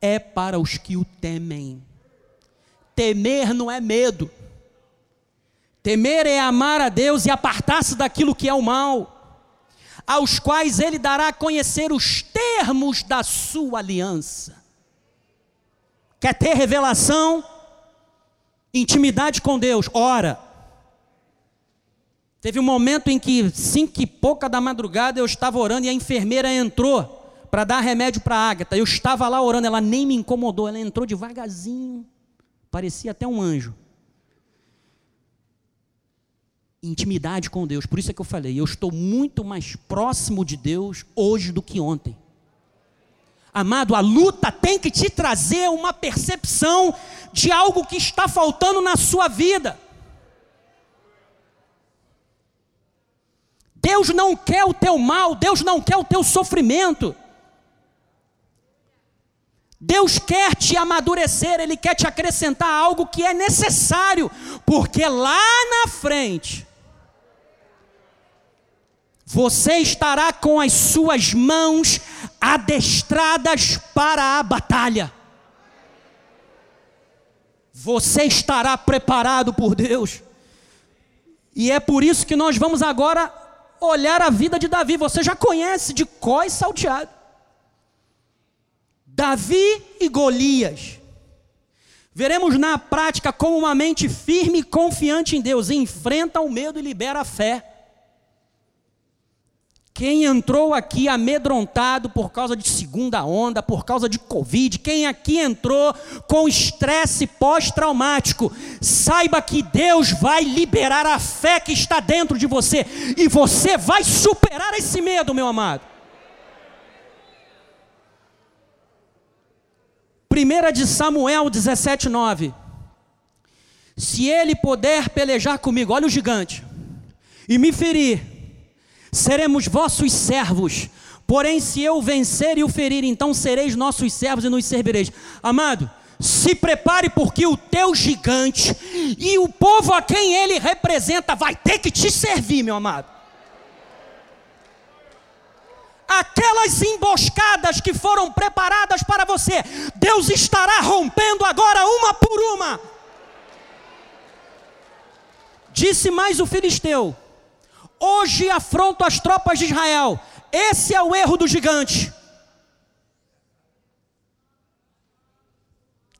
é para os que o temem. Temer não é medo. Temer é amar a Deus e apartar-se daquilo que é o mal, aos quais ele dará a conhecer os termos da sua aliança. Quer ter revelação? Intimidade com Deus, ora. Teve um momento em que, cinco e pouca da madrugada, eu estava orando e a enfermeira entrou para dar remédio para a Ágata. Eu estava lá orando, ela nem me incomodou, ela entrou devagarzinho, parecia até um anjo. Intimidade com Deus, por isso é que eu falei, eu estou muito mais próximo de Deus hoje do que ontem. Amado, a luta tem que te trazer uma percepção de algo que está faltando na sua vida. Deus não quer o teu mal, Deus não quer o teu sofrimento. Deus quer te amadurecer, Ele quer te acrescentar algo que é necessário, porque lá na frente, você estará com as suas mãos adestradas para a batalha. Você estará preparado por Deus. E é por isso que nós vamos agora olhar a vida de Davi. Você já conhece de có e salteado. Davi e Golias. Veremos na prática como uma mente firme e confiante em Deus enfrenta o medo e libera a fé. Quem entrou aqui amedrontado por causa de segunda onda, por causa de Covid, quem aqui entrou com estresse pós-traumático, saiba que Deus vai liberar a fé que está dentro de você e você vai superar esse medo, meu amado. Primeira de Samuel 17:9. Se ele puder pelejar comigo, olha o gigante, e me ferir, seremos vossos servos. Porém, se eu vencer e o ferir, então sereis nossos servos e nos servireis. Amado, se prepare, porque o teu gigante e o povo a quem ele representa vai ter que te servir, meu amado. Aquelas emboscadas que foram preparadas para você, Deus estará rompendo agora uma por uma. Disse mais o filisteu: Hoje afronto as tropas de Israel. Esse é o erro do gigante.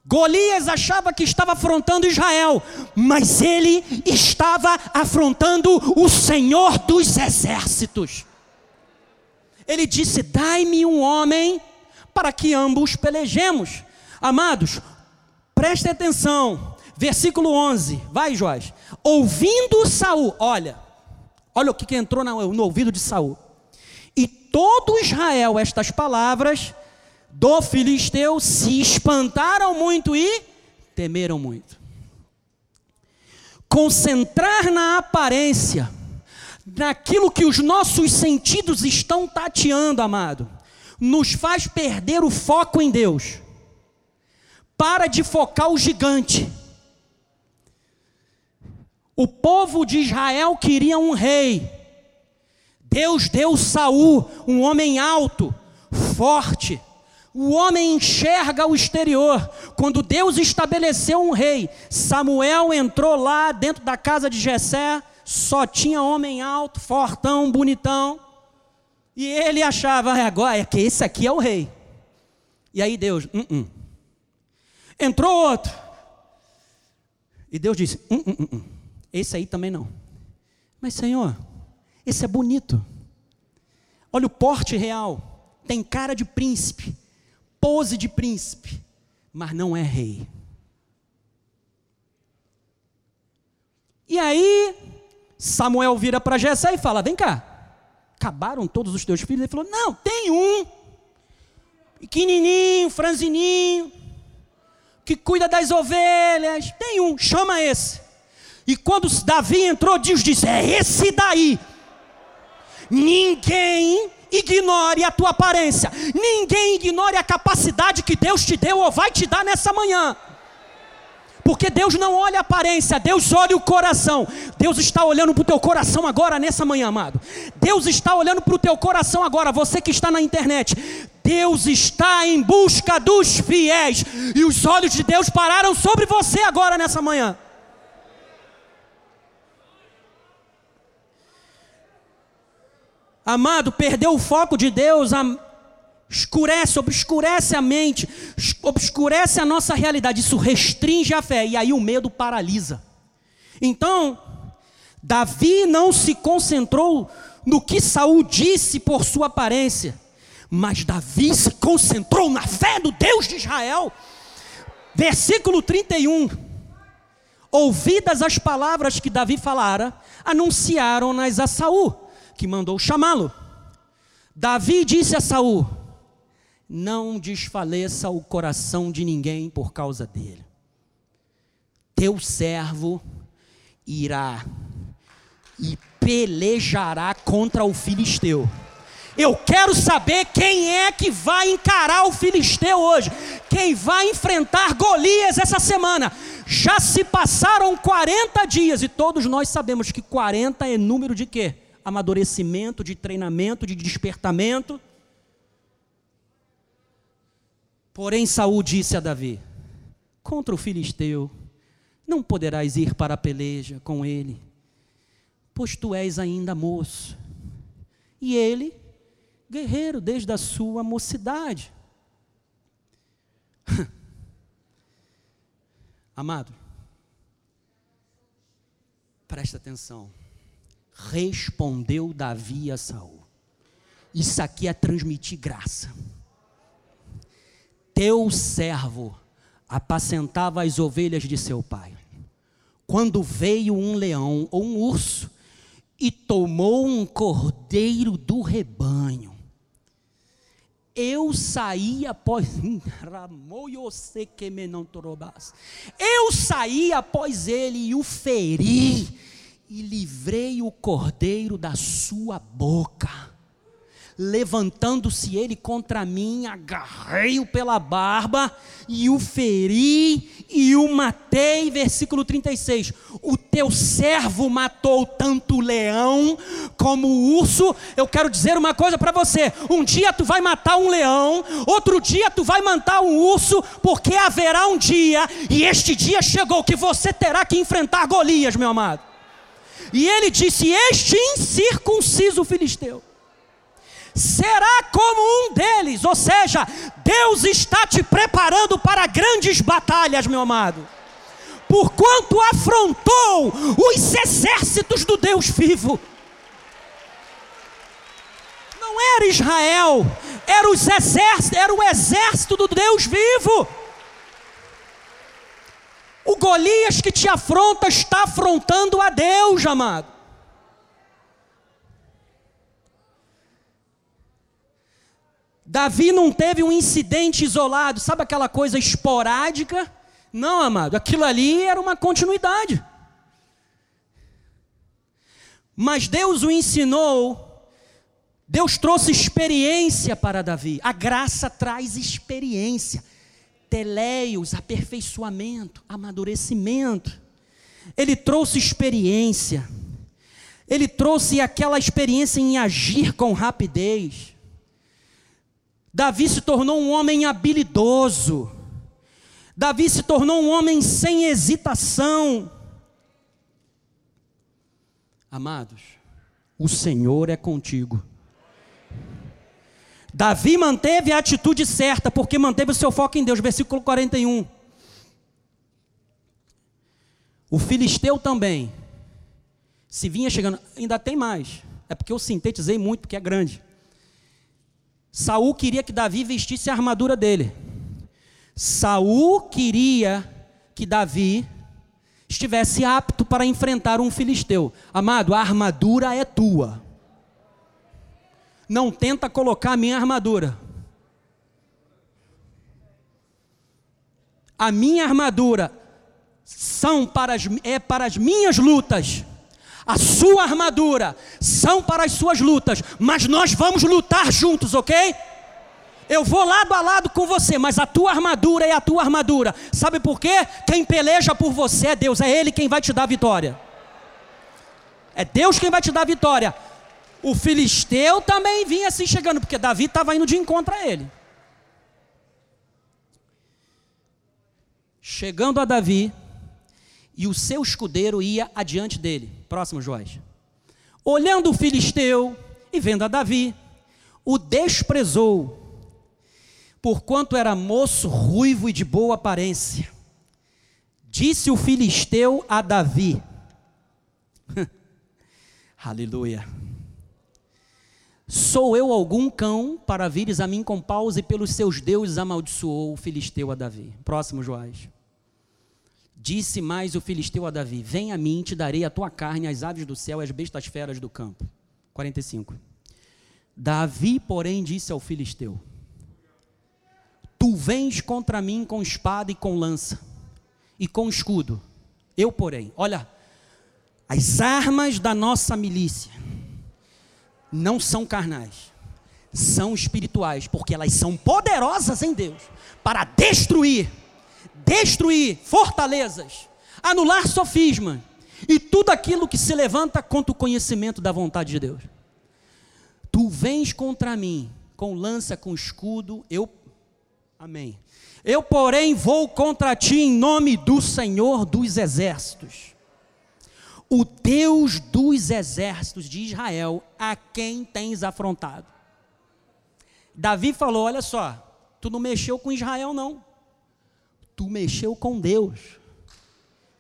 Golias achava que estava afrontando Israel, mas ele estava afrontando o Senhor dos exércitos. Ele disse: Dai-me um homem para que ambos pelejemos. Amados, prestem atenção. Versículo 11. Vai, Joás. Ouvindo Saul, olha, Olha o que, que entrou no ouvido de Saul. E todo Israel, estas palavras do filisteu, se espantaram muito e temeram muito. Concentrar na aparência, naquilo que os nossos sentidos estão tateando, amado, nos faz perder o foco em Deus. Para de focar o gigante o povo de Israel queria um rei. Deus deu Saul, um homem alto, forte. O homem enxerga o exterior. Quando Deus estabeleceu um rei, Samuel entrou lá dentro da casa de Jessé, só tinha homem alto, fortão, bonitão. E ele achava, ah, agora é que esse aqui é o rei. E aí Deus, uh -uh. entrou outro. E Deus disse, uh esse aí também não. Mas, Senhor, esse é bonito. Olha o porte real. Tem cara de príncipe, pose de príncipe, mas não é rei. E aí, Samuel vira para Jessé e fala: Vem cá, acabaram todos os teus filhos? Ele falou: Não, tem um, pequenininho, franzininho, que cuida das ovelhas. Tem um, chama esse. E quando Davi entrou, Deus disse: É esse daí. Ninguém ignore a tua aparência, ninguém ignore a capacidade que Deus te deu ou vai te dar nessa manhã. Porque Deus não olha a aparência, Deus olha o coração. Deus está olhando para o teu coração agora, nessa manhã, amado. Deus está olhando para o teu coração agora, você que está na internet. Deus está em busca dos fiéis. E os olhos de Deus pararam sobre você agora, nessa manhã. Amado, perdeu o foco de Deus, escurece, obscurece a mente, obscurece a nossa realidade, isso restringe a fé, e aí o medo paralisa. Então, Davi não se concentrou no que Saul disse por sua aparência, mas Davi se concentrou na fé do Deus de Israel. Versículo 31. Ouvidas as palavras que Davi falara, anunciaram-nas a Saul, que mandou chamá-lo. Davi disse a Saul: Não desfaleça o coração de ninguém por causa dele. Teu servo irá e pelejará contra o filisteu. Eu quero saber quem é que vai encarar o filisteu hoje. Quem vai enfrentar Golias essa semana. Já se passaram 40 dias e todos nós sabemos que 40 é número de quê? Amadurecimento, de treinamento, de despertamento. Porém Saul disse a Davi: Contra o filisteu não poderás ir para a peleja com ele pois tu és ainda moço. E ele, guerreiro desde a sua mocidade. Amado, presta atenção. Respondeu Davi a Saul. Isso aqui é transmitir graça. Teu servo apacentava as ovelhas de seu pai. Quando veio um leão ou um urso e tomou um cordeiro do rebanho. Eu saí após. Eu saí após ele e o feri, e livrei o cordeiro da sua boca levantando-se ele contra mim, agarrei-o pela barba e o feri e o matei. Versículo 36. O teu servo matou tanto o leão como o urso. Eu quero dizer uma coisa para você: um dia tu vai matar um leão, outro dia tu vai matar um urso, porque haverá um dia, e este dia chegou, que você terá que enfrentar Golias, meu amado. E ele disse: Este incircunciso filisteu será como um deles. Ou seja, Deus está te preparando para grandes batalhas, meu amado. Porquanto afrontou os exércitos do Deus vivo. Não era Israel, era, os exércitos, era o exército do Deus vivo. O Golias que te afronta está afrontando a Deus, amado. Davi não teve um incidente isolado, sabe aquela coisa esporádica? Não, amado, aquilo ali era uma continuidade. Mas Deus o ensinou, Deus trouxe experiência para Davi. A graça traz experiência, teleios, aperfeiçoamento, amadurecimento. Ele trouxe experiência, ele trouxe aquela experiência em agir com rapidez. Davi se tornou um homem habilidoso. Davi se tornou um homem sem hesitação. Amados, o Senhor é contigo. Davi manteve a atitude certa, porque manteve o seu foco em Deus. Versículo 41. O filisteu também, se vinha chegando, ainda tem mais. É porque eu sintetizei muito, porque é grande. Saul queria que Davi vestisse a armadura dele. Saul queria que Davi estivesse apto para enfrentar um filisteu. Amado, a armadura é tua. Não tenta colocar a minha armadura. A minha armadura são para as, é para as minhas lutas a sua armadura são para as suas lutas, mas nós vamos lutar juntos, ok? Eu vou lado a lado com você, mas a tua armadura é a tua armadura. Sabe por quê? Quem peleja por você é Deus, é Ele quem vai te dar a vitória. É Deus quem vai te dar a vitória. O filisteu também vinha assim chegando, porque Davi estava indo de encontro a ele. Chegando a Davi, e o seu escudeiro ia adiante dele. Próximo, Joás. Olhando o filisteu e vendo a Davi, o desprezou, porquanto era moço, ruivo e de boa aparência. Disse o filisteu a Davi: Aleluia. Sou eu algum cão para vires a mim com paus e pelos seus deuses amaldiçoou o filisteu a Davi. Próximo, Joás. Disse mais o filisteu a Davi: Vem a mim, te darei a tua carne, as aves do céu e as bestas feras do campo. 45. Davi, porém, disse ao filisteu: Tu vens contra mim com espada e com lança e com escudo. Eu, porém, olha, as armas da nossa milícia não são carnais, são espirituais, porque elas são poderosas em Deus para destruir, destruir fortalezas, anular sofisma e tudo aquilo que se levanta contra o conhecimento da vontade de Deus. Tu vens contra mim com lança, com escudo, eu Amém. Eu, porém, vou contra ti em nome do Senhor dos exércitos o Deus dos exércitos de Israel, a quem tens afrontado. Davi falou: Olha só, tu não mexeu com Israel, não, tu mexeu com Deus.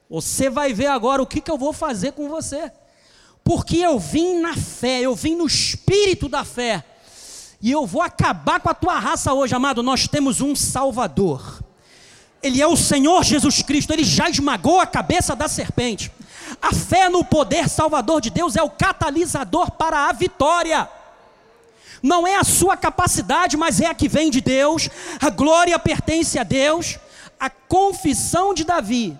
Você vai ver agora o que, que eu vou fazer com você, porque eu vim na fé, eu vim no espírito da fé, e eu vou acabar com a tua raça hoje, amado. Nós temos um Salvador. Ele é o Senhor Jesus Cristo, ele já esmagou a cabeça da serpente. A fé no poder salvador de Deus é o catalisador para a vitória. Não é a sua capacidade, mas é a que vem de Deus. A glória pertence a Deus. A confissão de Davi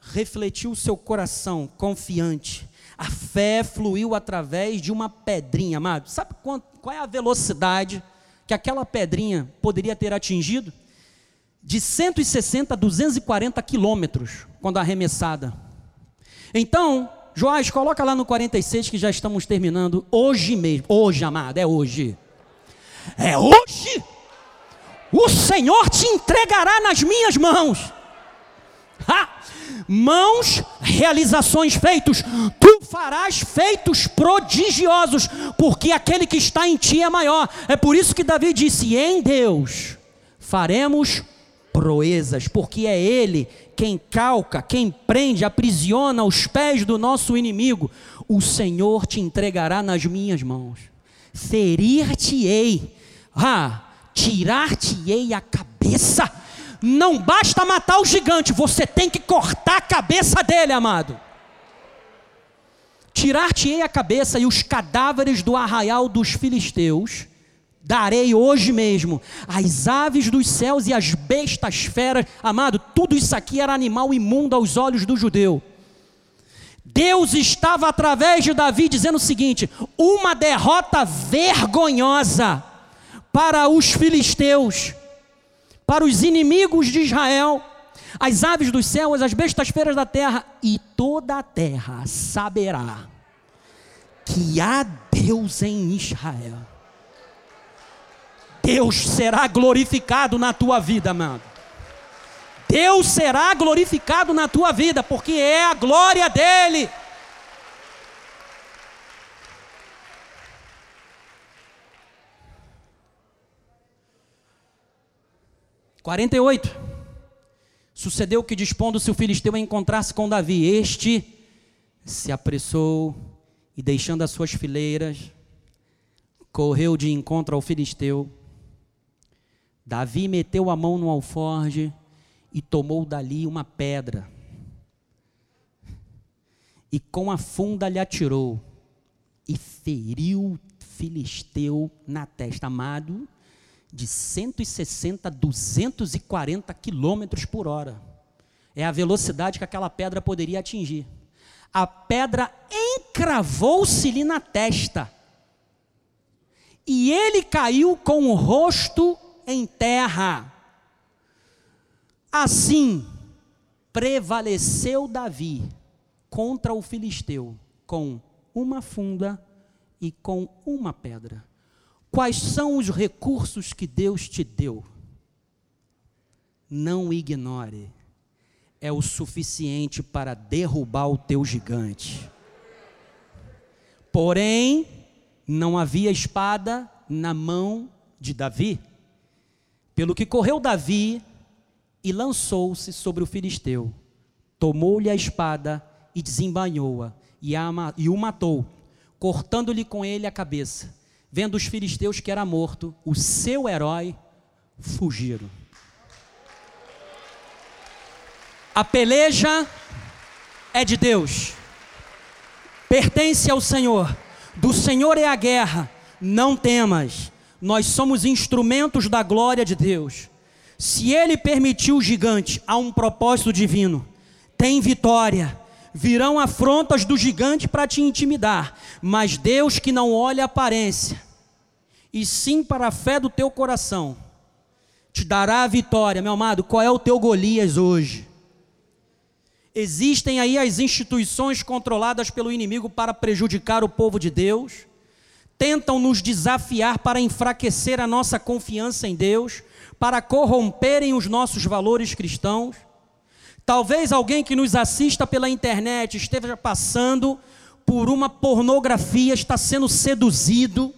refletiu seu coração confiante. A fé fluiu através de uma pedrinha, amado. Sabe qual é a velocidade que aquela pedrinha poderia ter atingido? de 160 a 240 quilômetros quando arremessada. Então, Joás, coloca lá no 46 que já estamos terminando hoje mesmo. Hoje, amado, é hoje. É hoje. O Senhor te entregará nas minhas mãos. Ha! Mãos, realizações feitos, tu farás feitos prodigiosos, porque aquele que está em ti é maior. É por isso que Davi disse: em Deus faremos proezas, porque é Ele quem calca, quem prende, aprisiona os pés do nosso inimigo. O Senhor te entregará nas minhas mãos, ferir-te-ei, ah, tirar-te-ei a cabeça. Não basta matar o gigante, você tem que cortar a cabeça dele, amado. Tirar-te-ei a cabeça e os cadáveres do arraial dos filisteus darei hoje mesmo as aves dos céus e as bestas feras. Amado, tudo isso aqui era animal imundo aos olhos do judeu. Deus estava através de Davi dizendo o seguinte: uma derrota vergonhosa para os filisteus, para os inimigos de Israel, as aves dos céus, as bestas feiras da terra, e toda a terra saberá que há Deus em Israel. Deus será glorificado na tua vida, amado. Deus será glorificado na tua vida, porque é a glória dele. Quarenta e oito. Sucedeu que dispondo-se o filisteu a encontrar-se com Davi. Este se apressou e deixando as suas fileiras, correu de encontro ao filisteu Davi meteu a mão no alforge e tomou dali uma pedra. E com a funda lhe atirou e feriu Filisteu na testa, amado, de 160 a 240 quilômetros por hora. É a velocidade que aquela pedra poderia atingir. A pedra encravou-se-lhe na testa. E ele caiu com o rosto em terra. Assim, prevaleceu Davi contra o filisteu com uma funda e com uma pedra. Quais são os recursos que Deus te deu? Não ignore, é o suficiente para derrubar o teu gigante. Porém, não havia espada na mão de Davi. Pelo que correu Davi e lançou-se sobre o filisteu, tomou-lhe a espada e desembainhou-a e, e o matou. cortando-lhe com ele a cabeça. Vendo os filisteus que era morto, o seu herói fugiram. A peleja é de Deus, pertence ao Senhor, do Senhor é a guerra, não temas, nós somos instrumentos da glória de Deus. Se Ele permitiu o gigante, há um propósito divino, tem vitória. Virão afrontas do gigante para te intimidar, mas Deus que não olha a aparência, e sim para a fé do teu coração, te dará a vitória, meu amado. Qual é o teu Golias hoje? Existem aí as instituições controladas pelo inimigo para prejudicar o povo de Deus, tentam nos desafiar para enfraquecer a nossa confiança em Deus, para corromperem os nossos valores cristãos. Talvez alguém que nos assista pela internet esteja passando por uma pornografia, está sendo seduzido,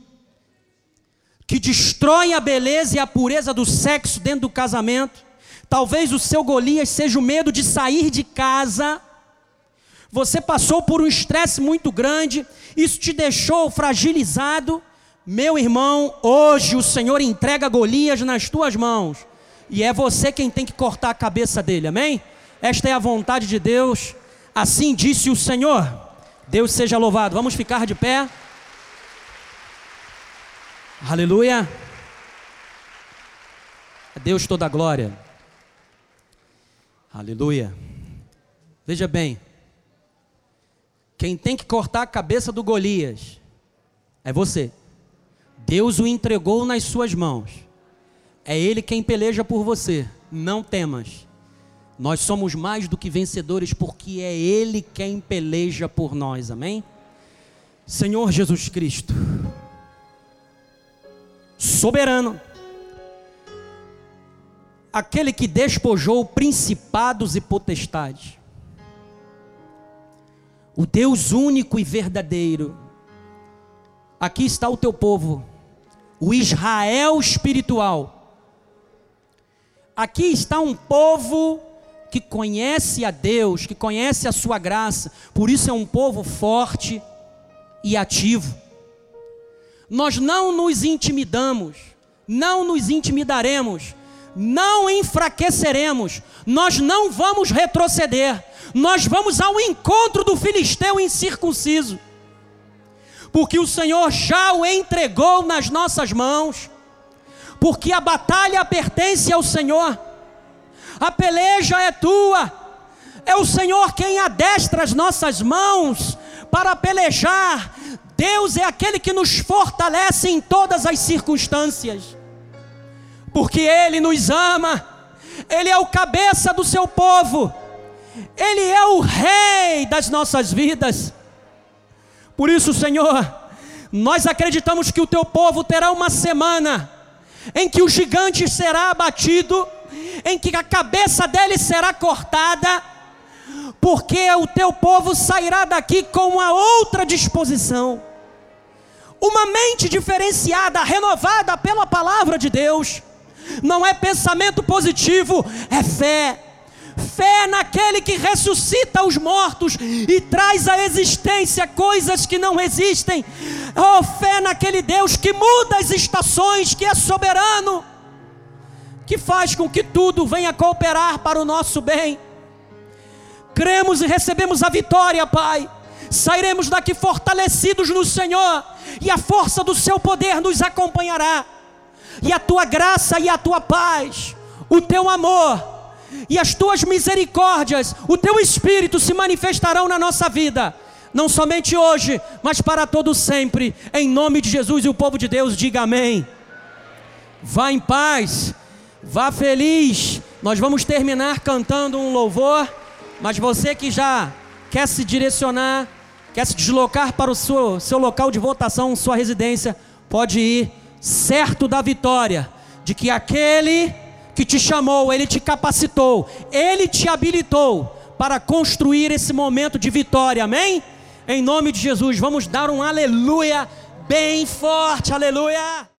que destrói a beleza e a pureza do sexo dentro do casamento Talvez o seu Golias seja o medo de sair de casa. Você passou por um estresse muito grande, isso te deixou fragilizado. Meu irmão, hoje o Senhor entrega Golias nas tuas mãos, e é você quem tem que cortar a cabeça dele, amém? Esta é a vontade de Deus, assim disse o Senhor. Deus seja louvado. Vamos ficar de pé. Aleluia. A Deus toda a glória. Aleluia. Veja bem, quem tem que cortar a cabeça do Golias é você. Deus o entregou nas suas mãos. É Ele quem peleja por você. Não temas. Nós somos mais do que vencedores porque é Ele quem peleja por nós. Amém? Senhor Jesus Cristo, soberano aquele que despojou principados e potestades. O Deus único e verdadeiro. Aqui está o teu povo, o Israel espiritual. Aqui está um povo que conhece a Deus, que conhece a sua graça, por isso é um povo forte e ativo. Nós não nos intimidamos, não nos intimidaremos não enfraqueceremos, nós não vamos retroceder, nós vamos ao encontro do filisteu incircunciso, porque o Senhor já o entregou nas nossas mãos, porque a batalha pertence ao Senhor, a peleja é tua, é o Senhor quem adestra as nossas mãos para pelejar, Deus é aquele que nos fortalece em todas as circunstâncias porque Ele nos ama, Ele é o cabeça do seu povo, Ele é o Rei das nossas vidas. Por isso, Senhor, nós acreditamos que o teu povo terá uma semana em que o gigante será abatido, em que a cabeça dele será cortada, porque o teu povo sairá daqui com uma outra disposição, uma mente diferenciada, renovada pela palavra de Deus não é pensamento positivo, é fé. Fé naquele que ressuscita os mortos e traz à existência coisas que não existem. Oh, fé naquele Deus que muda as estações, que é soberano, que faz com que tudo venha cooperar para o nosso bem. Cremos e recebemos a vitória, Pai. Sairemos daqui fortalecidos no Senhor, e a força do Seu poder nos acompanhará e a tua graça e a tua paz, o teu amor e as tuas misericórdias, o teu espírito se manifestarão na nossa vida, não somente hoje, mas para todo sempre, em nome de Jesus e o povo de Deus diga amém. Vá em paz, vá feliz. Nós vamos terminar cantando um louvor, mas você que já quer se direcionar, quer se deslocar para o seu, seu local de votação, sua residência, pode ir certo da vitória, de que aquele que te chamou, ele te capacitou, ele te habilitou para construir esse momento de vitória, amém? Em nome de Jesus, vamos dar um aleluia bem forte, aleluia!